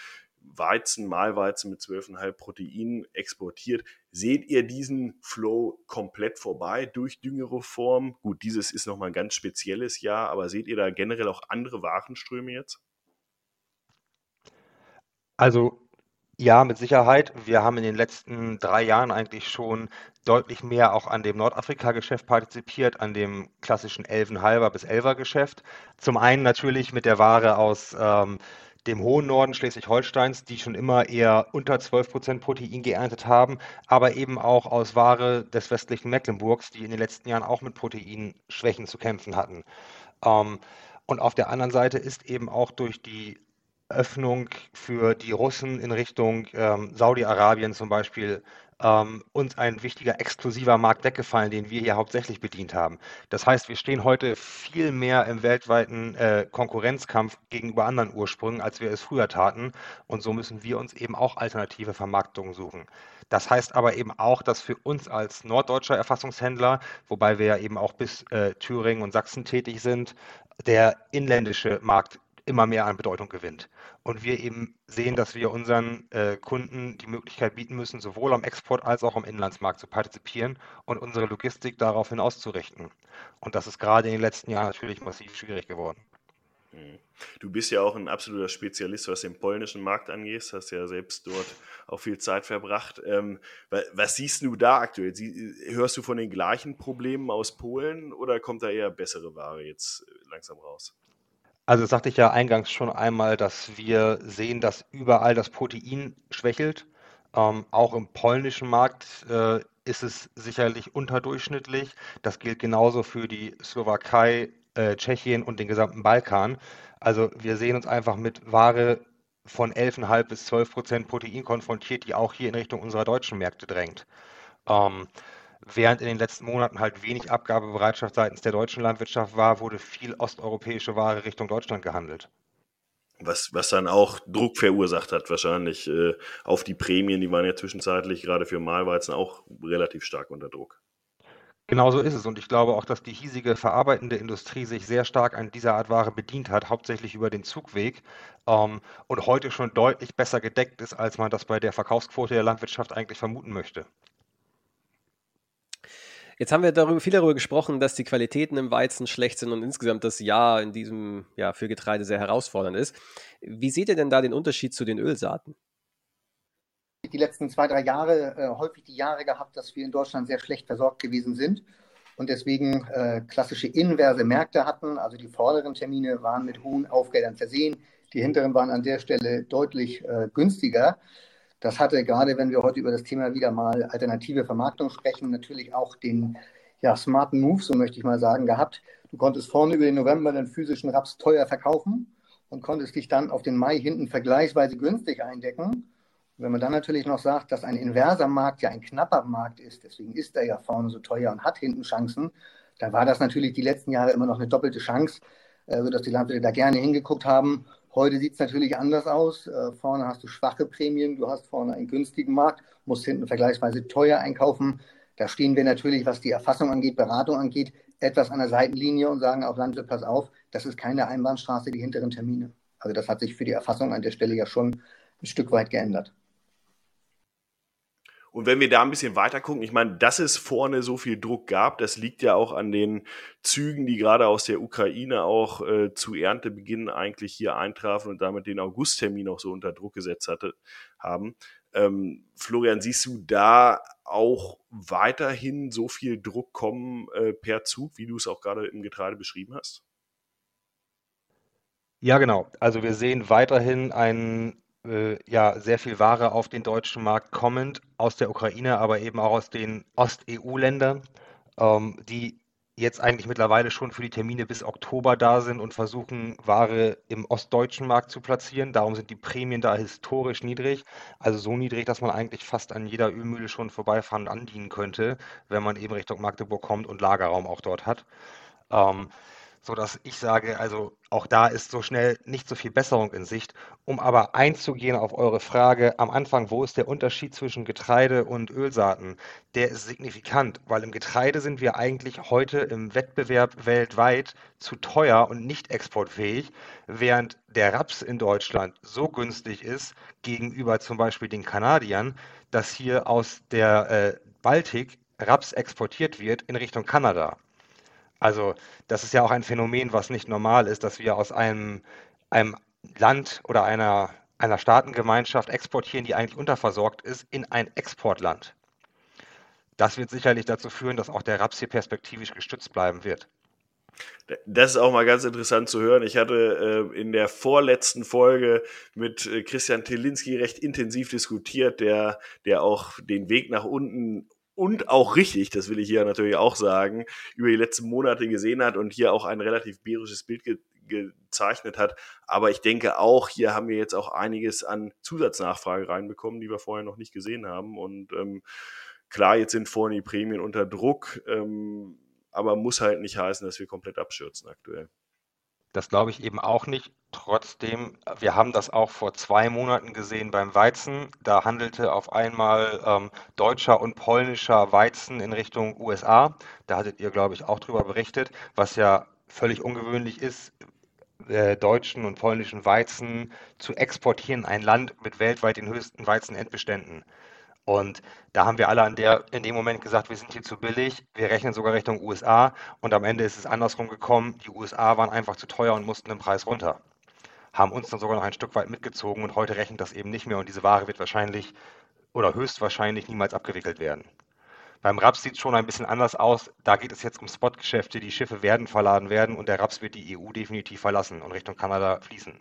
Weizen, Mahlweizen mit 12,5 Protein exportiert. Seht ihr diesen Flow komplett vorbei durch Düngereform? Gut, dieses ist nochmal ein ganz spezielles Jahr, aber seht ihr da generell auch andere Warenströme jetzt? Also ja, mit Sicherheit. Wir haben in den letzten drei Jahren eigentlich schon deutlich mehr auch an dem Nordafrika-Geschäft partizipiert, an dem klassischen Elfenhalber bis Elfer-Geschäft. Zum einen natürlich mit der Ware aus ähm, dem hohen Norden Schleswig-Holsteins, die schon immer eher unter 12 Prozent Protein geerntet haben, aber eben auch aus Ware des westlichen Mecklenburgs, die in den letzten Jahren auch mit Proteinschwächen zu kämpfen hatten. Ähm, und auf der anderen Seite ist eben auch durch die Öffnung für die Russen in Richtung ähm, Saudi-Arabien zum Beispiel ähm, uns ein wichtiger exklusiver Markt weggefallen, den wir hier hauptsächlich bedient haben. Das heißt, wir stehen heute viel mehr im weltweiten äh, Konkurrenzkampf gegenüber anderen Ursprüngen, als wir es früher taten. Und so müssen wir uns eben auch alternative Vermarktungen suchen. Das heißt aber eben auch, dass für uns als norddeutscher Erfassungshändler, wobei wir ja eben auch bis äh, Thüringen und Sachsen tätig sind, der inländische Markt immer mehr an Bedeutung gewinnt. Und wir eben sehen, dass wir unseren äh, Kunden die Möglichkeit bieten müssen, sowohl am Export als auch am Inlandsmarkt zu partizipieren und unsere Logistik daraufhin auszurichten. Und das ist gerade in den letzten Jahren natürlich massiv schwierig geworden. Hm. Du bist ja auch ein absoluter Spezialist, was den polnischen Markt angeht. Hast ja selbst dort auch viel Zeit verbracht. Ähm, was siehst du da aktuell? hörst du von den gleichen Problemen aus Polen oder kommt da eher bessere Ware jetzt äh, langsam raus? Also das sagte ich ja eingangs schon einmal, dass wir sehen, dass überall das Protein schwächelt. Ähm, auch im polnischen Markt äh, ist es sicherlich unterdurchschnittlich. Das gilt genauso für die Slowakei, äh, Tschechien und den gesamten Balkan. Also wir sehen uns einfach mit Ware von 11,5 bis 12 Prozent Protein konfrontiert, die auch hier in Richtung unserer deutschen Märkte drängt. Ähm, Während in den letzten Monaten halt wenig Abgabebereitschaft seitens der deutschen Landwirtschaft war, wurde viel osteuropäische Ware Richtung Deutschland gehandelt. Was, was dann auch Druck verursacht hat, wahrscheinlich äh, auf die Prämien, die waren ja zwischenzeitlich gerade für Mahlweizen auch relativ stark unter Druck. Genau so ist es. Und ich glaube auch, dass die hiesige verarbeitende Industrie sich sehr stark an dieser Art Ware bedient hat, hauptsächlich über den Zugweg ähm, und heute schon deutlich besser gedeckt ist, als man das bei der Verkaufsquote der Landwirtschaft eigentlich vermuten möchte. Jetzt haben wir darüber, viel darüber gesprochen, dass die Qualitäten im Weizen schlecht sind und insgesamt das Jahr in diesem Jahr für Getreide sehr herausfordernd ist. Wie seht ihr denn da den Unterschied zu den Ölsaaten? Die letzten zwei, drei Jahre äh, häufig die Jahre gehabt, dass wir in Deutschland sehr schlecht versorgt gewesen sind und deswegen äh, klassische inverse Märkte hatten. Also die vorderen Termine waren mit hohen Aufgeldern versehen, die hinteren waren an der Stelle deutlich äh, günstiger. Das hatte gerade, wenn wir heute über das Thema wieder mal alternative Vermarktung sprechen, natürlich auch den ja, smarten Move, so möchte ich mal sagen, gehabt. Du konntest vorne über den November den physischen Raps teuer verkaufen und konntest dich dann auf den Mai hinten vergleichsweise günstig eindecken. Und wenn man dann natürlich noch sagt, dass ein inverser Markt ja ein knapper Markt ist, deswegen ist er ja vorne so teuer und hat hinten Chancen, dann war das natürlich die letzten Jahre immer noch eine doppelte Chance, äh, sodass die Landwirte da gerne hingeguckt haben. Heute sieht es natürlich anders aus. Äh, vorne hast du schwache Prämien, du hast vorne einen günstigen Markt, musst hinten vergleichsweise teuer einkaufen. Da stehen wir natürlich, was die Erfassung angeht, Beratung angeht, etwas an der Seitenlinie und sagen auch Landwirt, pass auf, das ist keine Einbahnstraße, die hinteren Termine. Also das hat sich für die Erfassung an der Stelle ja schon ein Stück weit geändert. Und wenn wir da ein bisschen weiter gucken, ich meine, dass es vorne so viel Druck gab, das liegt ja auch an den Zügen, die gerade aus der Ukraine auch äh, zu Erntebeginn eigentlich hier eintrafen und damit den Augusttermin auch so unter Druck gesetzt hatte, haben. Ähm, Florian, siehst du da auch weiterhin so viel Druck kommen äh, per Zug, wie du es auch gerade im Getreide beschrieben hast? Ja, genau. Also wir sehen weiterhin einen ja, sehr viel Ware auf den deutschen Markt kommend aus der Ukraine, aber eben auch aus den Ost-EU-Ländern, ähm, die jetzt eigentlich mittlerweile schon für die Termine bis Oktober da sind und versuchen, Ware im ostdeutschen Markt zu platzieren. Darum sind die Prämien da historisch niedrig. Also so niedrig, dass man eigentlich fast an jeder Ölmühle schon vorbeifahren und andienen könnte, wenn man eben Richtung Magdeburg kommt und Lagerraum auch dort hat. Ähm, sodass ich sage, also auch da ist so schnell nicht so viel Besserung in Sicht. Um aber einzugehen auf eure Frage am Anfang, wo ist der Unterschied zwischen Getreide und Ölsaaten? Der ist signifikant, weil im Getreide sind wir eigentlich heute im Wettbewerb weltweit zu teuer und nicht exportfähig, während der Raps in Deutschland so günstig ist gegenüber zum Beispiel den Kanadiern, dass hier aus der äh, Baltik Raps exportiert wird in Richtung Kanada. Also das ist ja auch ein Phänomen, was nicht normal ist, dass wir aus einem, einem Land oder einer, einer Staatengemeinschaft exportieren, die eigentlich unterversorgt ist, in ein Exportland. Das wird sicherlich dazu führen, dass auch der Raps hier perspektivisch gestützt bleiben wird. Das ist auch mal ganz interessant zu hören. Ich hatte äh, in der vorletzten Folge mit äh, Christian Telinski recht intensiv diskutiert, der, der auch den Weg nach unten und auch richtig, das will ich hier natürlich auch sagen, über die letzten Monate gesehen hat und hier auch ein relativ bärisches Bild ge gezeichnet hat. Aber ich denke auch, hier haben wir jetzt auch einiges an Zusatznachfrage reinbekommen, die wir vorher noch nicht gesehen haben. Und ähm, klar, jetzt sind vorne die Prämien unter Druck, ähm, aber muss halt nicht heißen, dass wir komplett abstürzen aktuell. Das glaube ich eben auch nicht. Trotzdem, wir haben das auch vor zwei Monaten gesehen beim Weizen. Da handelte auf einmal ähm, deutscher und polnischer Weizen in Richtung USA. Da hattet ihr, glaube ich, auch drüber berichtet, was ja völlig ungewöhnlich ist, äh, deutschen und polnischen Weizen zu exportieren, ein Land mit weltweit den höchsten Weizenendbeständen. Und da haben wir alle an der, in dem Moment gesagt, wir sind hier zu billig, wir rechnen sogar Richtung USA und am Ende ist es andersrum gekommen, die USA waren einfach zu teuer und mussten den Preis runter. Haben uns dann sogar noch ein Stück weit mitgezogen und heute rechnet das eben nicht mehr und diese Ware wird wahrscheinlich oder höchstwahrscheinlich niemals abgewickelt werden. Beim Raps sieht es schon ein bisschen anders aus. Da geht es jetzt um Spotgeschäfte. Die Schiffe werden verladen werden und der Raps wird die EU definitiv verlassen und Richtung Kanada fließen.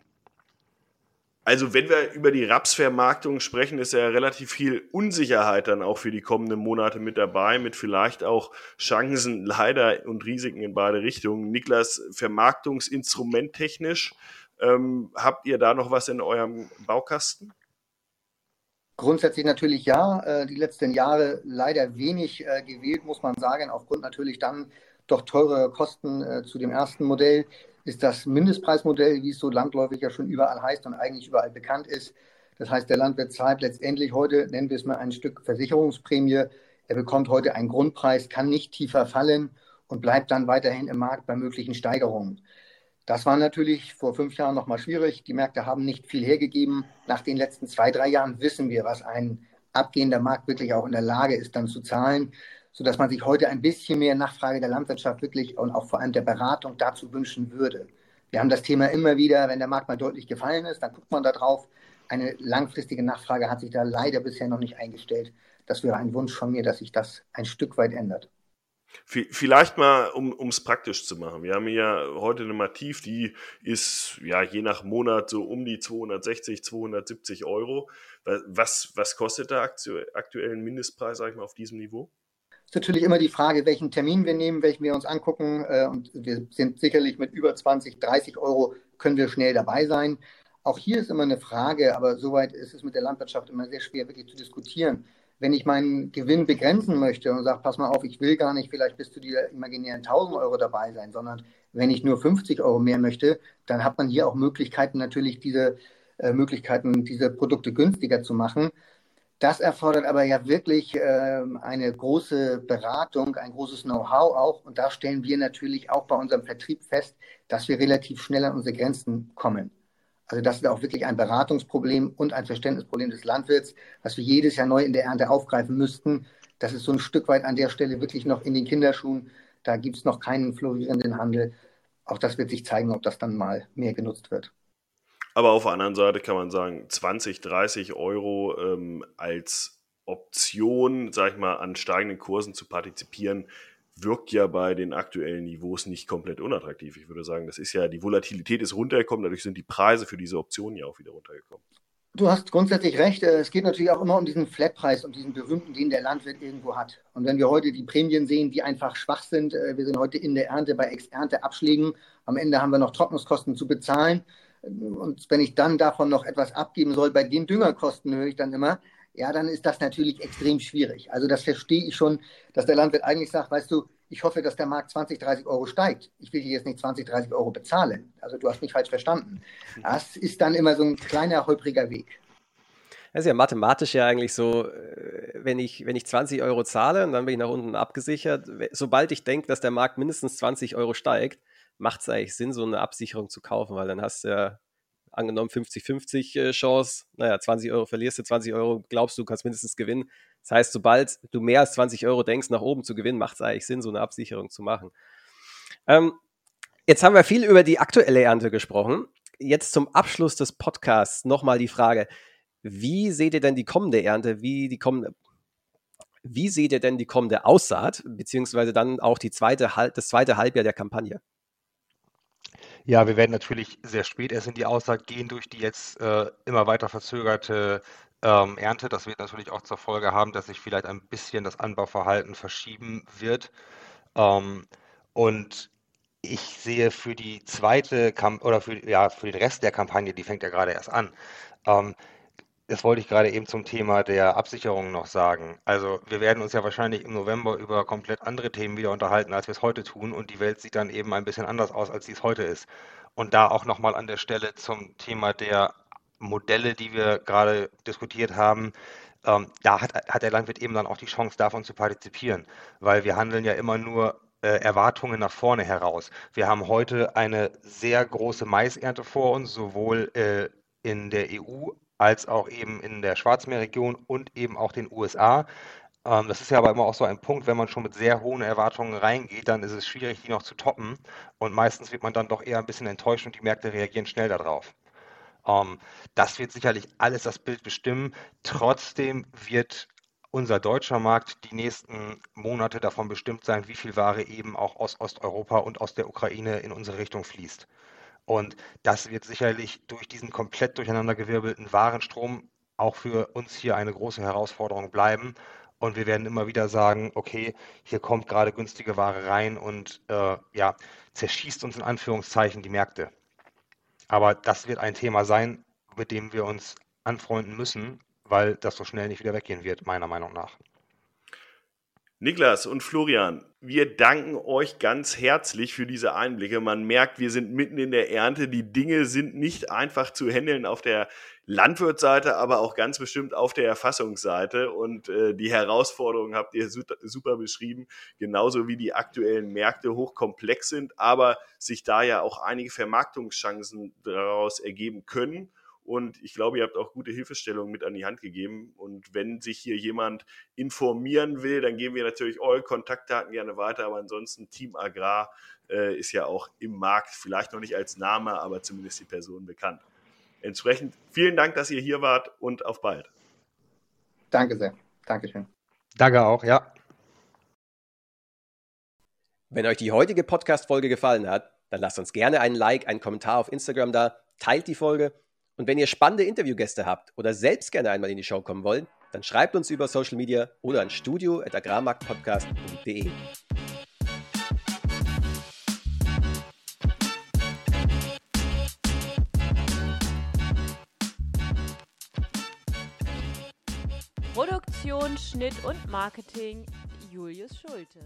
Also wenn wir über die Rapsvermarktung sprechen, ist ja relativ viel Unsicherheit dann auch für die kommenden Monate mit dabei, mit vielleicht auch Chancen leider und Risiken in beide Richtungen. Niklas, Vermarktungsinstrument technisch, ähm, habt ihr da noch was in eurem Baukasten? Grundsätzlich natürlich ja. Äh, die letzten Jahre leider wenig äh, gewählt, muss man sagen, aufgrund natürlich dann doch teurer Kosten äh, zu dem ersten Modell ist das Mindestpreismodell, wie es so landläufig ja schon überall heißt und eigentlich überall bekannt ist. Das heißt, der Landwirt zahlt letztendlich heute, nennen wir es mal ein Stück Versicherungsprämie. Er bekommt heute einen Grundpreis, kann nicht tiefer fallen und bleibt dann weiterhin im Markt bei möglichen Steigerungen. Das war natürlich vor fünf Jahren nochmal schwierig. Die Märkte haben nicht viel hergegeben. Nach den letzten zwei, drei Jahren wissen wir, was ein abgehender Markt wirklich auch in der Lage ist, dann zu zahlen sodass man sich heute ein bisschen mehr Nachfrage der Landwirtschaft wirklich und auch vor allem der Beratung dazu wünschen würde. Wir haben das Thema immer wieder, wenn der Markt mal deutlich gefallen ist, dann guckt man da drauf. Eine langfristige Nachfrage hat sich da leider bisher noch nicht eingestellt. Das wäre ein Wunsch von mir, dass sich das ein Stück weit ändert. Vielleicht mal, um es praktisch zu machen. Wir haben hier heute eine Mativ, die ist ja je nach Monat so um die 260, 270 Euro. Was, was kostet der aktuell ein Mindestpreis, sag ich mal, auf diesem Niveau? Ist natürlich immer die Frage, welchen Termin wir nehmen, welchen wir uns angucken. Äh, und wir sind sicherlich mit über 20, 30 Euro können wir schnell dabei sein. Auch hier ist immer eine Frage, aber soweit ist es mit der Landwirtschaft immer sehr schwer wirklich zu diskutieren. Wenn ich meinen Gewinn begrenzen möchte und sage, pass mal auf, ich will gar nicht vielleicht bis zu dieser imaginären 1000 Euro dabei sein, sondern wenn ich nur 50 Euro mehr möchte, dann hat man hier auch Möglichkeiten, natürlich diese äh, Möglichkeiten, diese Produkte günstiger zu machen. Das erfordert aber ja wirklich äh, eine große Beratung, ein großes Know-how auch. Und da stellen wir natürlich auch bei unserem Vertrieb fest, dass wir relativ schnell an unsere Grenzen kommen. Also das ist auch wirklich ein Beratungsproblem und ein Verständnisproblem des Landwirts, was wir jedes Jahr neu in der Ernte aufgreifen müssten. Das ist so ein Stück weit an der Stelle wirklich noch in den Kinderschuhen. Da gibt es noch keinen florierenden Handel. Auch das wird sich zeigen, ob das dann mal mehr genutzt wird. Aber auf der anderen Seite kann man sagen, 20, 30 Euro ähm, als Option, sag ich mal, an steigenden Kursen zu partizipieren, wirkt ja bei den aktuellen Niveaus nicht komplett unattraktiv. Ich würde sagen, das ist ja, die Volatilität ist runtergekommen, dadurch sind die Preise für diese Optionen ja auch wieder runtergekommen. Du hast grundsätzlich recht. Äh, es geht natürlich auch immer um diesen Flatpreis, um diesen berühmten, den der Landwirt irgendwo hat. Und wenn wir heute die Prämien sehen, die einfach schwach sind, äh, wir sind heute in der Ernte bei Ex-Ernte-Abschlägen. Am Ende haben wir noch Trocknungskosten zu bezahlen. Und wenn ich dann davon noch etwas abgeben soll, bei den Düngerkosten höre ich dann immer, ja, dann ist das natürlich extrem schwierig. Also das verstehe ich schon, dass der Landwirt eigentlich sagt, weißt du, ich hoffe, dass der Markt 20, 30 Euro steigt. Ich will hier jetzt nicht 20, 30 Euro bezahlen. Also du hast mich falsch verstanden. Das ist dann immer so ein kleiner, holpriger Weg. Das ist ja mathematisch ja eigentlich so, äh, wenn ich, wenn ich 20 Euro zahle und dann bin ich nach unten abgesichert, sobald ich denke, dass der Markt mindestens 20 Euro steigt, macht es eigentlich Sinn, so eine Absicherung zu kaufen, weil dann hast du ja angenommen 50-50 äh, Chance, naja, 20 Euro verlierst du, 20 Euro glaubst du, kannst mindestens gewinnen. Das heißt, sobald du mehr als 20 Euro denkst, nach oben zu gewinnen, macht es eigentlich Sinn, so eine Absicherung zu machen. Ähm, jetzt haben wir viel über die aktuelle Ernte gesprochen. Jetzt zum Abschluss des Podcasts nochmal die Frage, wie seht ihr denn die kommende Ernte, wie die kommende, wie seht ihr denn die kommende Aussaat, beziehungsweise dann auch die zweite, das zweite Halbjahr der Kampagne? Ja, wir werden natürlich sehr spät erst in die Aussaat gehen durch die jetzt äh, immer weiter verzögerte ähm, Ernte. Das wird natürlich auch zur Folge haben, dass sich vielleicht ein bisschen das Anbauverhalten verschieben wird. Ähm, und ich sehe für die zweite Kamp oder für, ja, für den Rest der Kampagne, die fängt ja gerade erst an, ähm, das wollte ich gerade eben zum Thema der Absicherung noch sagen. Also wir werden uns ja wahrscheinlich im November über komplett andere Themen wieder unterhalten, als wir es heute tun. Und die Welt sieht dann eben ein bisschen anders aus, als sie es heute ist. Und da auch nochmal an der Stelle zum Thema der Modelle, die wir gerade diskutiert haben. Ähm, da hat, hat der Landwirt eben dann auch die Chance, davon zu partizipieren, weil wir handeln ja immer nur äh, Erwartungen nach vorne heraus. Wir haben heute eine sehr große Maisernte vor uns, sowohl äh, in der EU als auch eben in der Schwarzmeerregion und eben auch den USA. Ähm, das ist ja aber immer auch so ein Punkt, wenn man schon mit sehr hohen Erwartungen reingeht, dann ist es schwierig, die noch zu toppen. Und meistens wird man dann doch eher ein bisschen enttäuscht und die Märkte reagieren schnell darauf. Ähm, das wird sicherlich alles das Bild bestimmen. Trotzdem wird unser deutscher Markt die nächsten Monate davon bestimmt sein, wie viel Ware eben auch aus Osteuropa und aus der Ukraine in unsere Richtung fließt. Und das wird sicherlich durch diesen komplett durcheinandergewirbelten Warenstrom auch für uns hier eine große Herausforderung bleiben. Und wir werden immer wieder sagen, okay, hier kommt gerade günstige Ware rein und äh, ja, zerschießt uns in Anführungszeichen die Märkte. Aber das wird ein Thema sein, mit dem wir uns anfreunden müssen, weil das so schnell nicht wieder weggehen wird, meiner Meinung nach. Niklas und Florian, wir danken euch ganz herzlich für diese Einblicke. Man merkt, wir sind mitten in der Ernte. Die Dinge sind nicht einfach zu handeln auf der Landwirtsseite, aber auch ganz bestimmt auf der Erfassungsseite. Und äh, die Herausforderungen habt ihr super, super beschrieben, genauso wie die aktuellen Märkte hochkomplex sind, aber sich da ja auch einige Vermarktungschancen daraus ergeben können. Und ich glaube, ihr habt auch gute Hilfestellungen mit an die Hand gegeben. Und wenn sich hier jemand informieren will, dann geben wir natürlich eure Kontaktdaten gerne weiter. Aber ansonsten Team Agrar äh, ist ja auch im Markt, vielleicht noch nicht als Name, aber zumindest die Person bekannt. Entsprechend vielen Dank, dass ihr hier wart und auf bald. Danke sehr. Dankeschön. Danke auch, ja. Wenn euch die heutige Podcast-Folge gefallen hat, dann lasst uns gerne einen Like, einen Kommentar auf Instagram da, teilt die Folge und wenn ihr spannende Interviewgäste habt oder selbst gerne einmal in die Show kommen wollt, dann schreibt uns über Social Media oder an studio.agrarmarktpodcast.de. Produktion, Schnitt und Marketing Julius Schulte.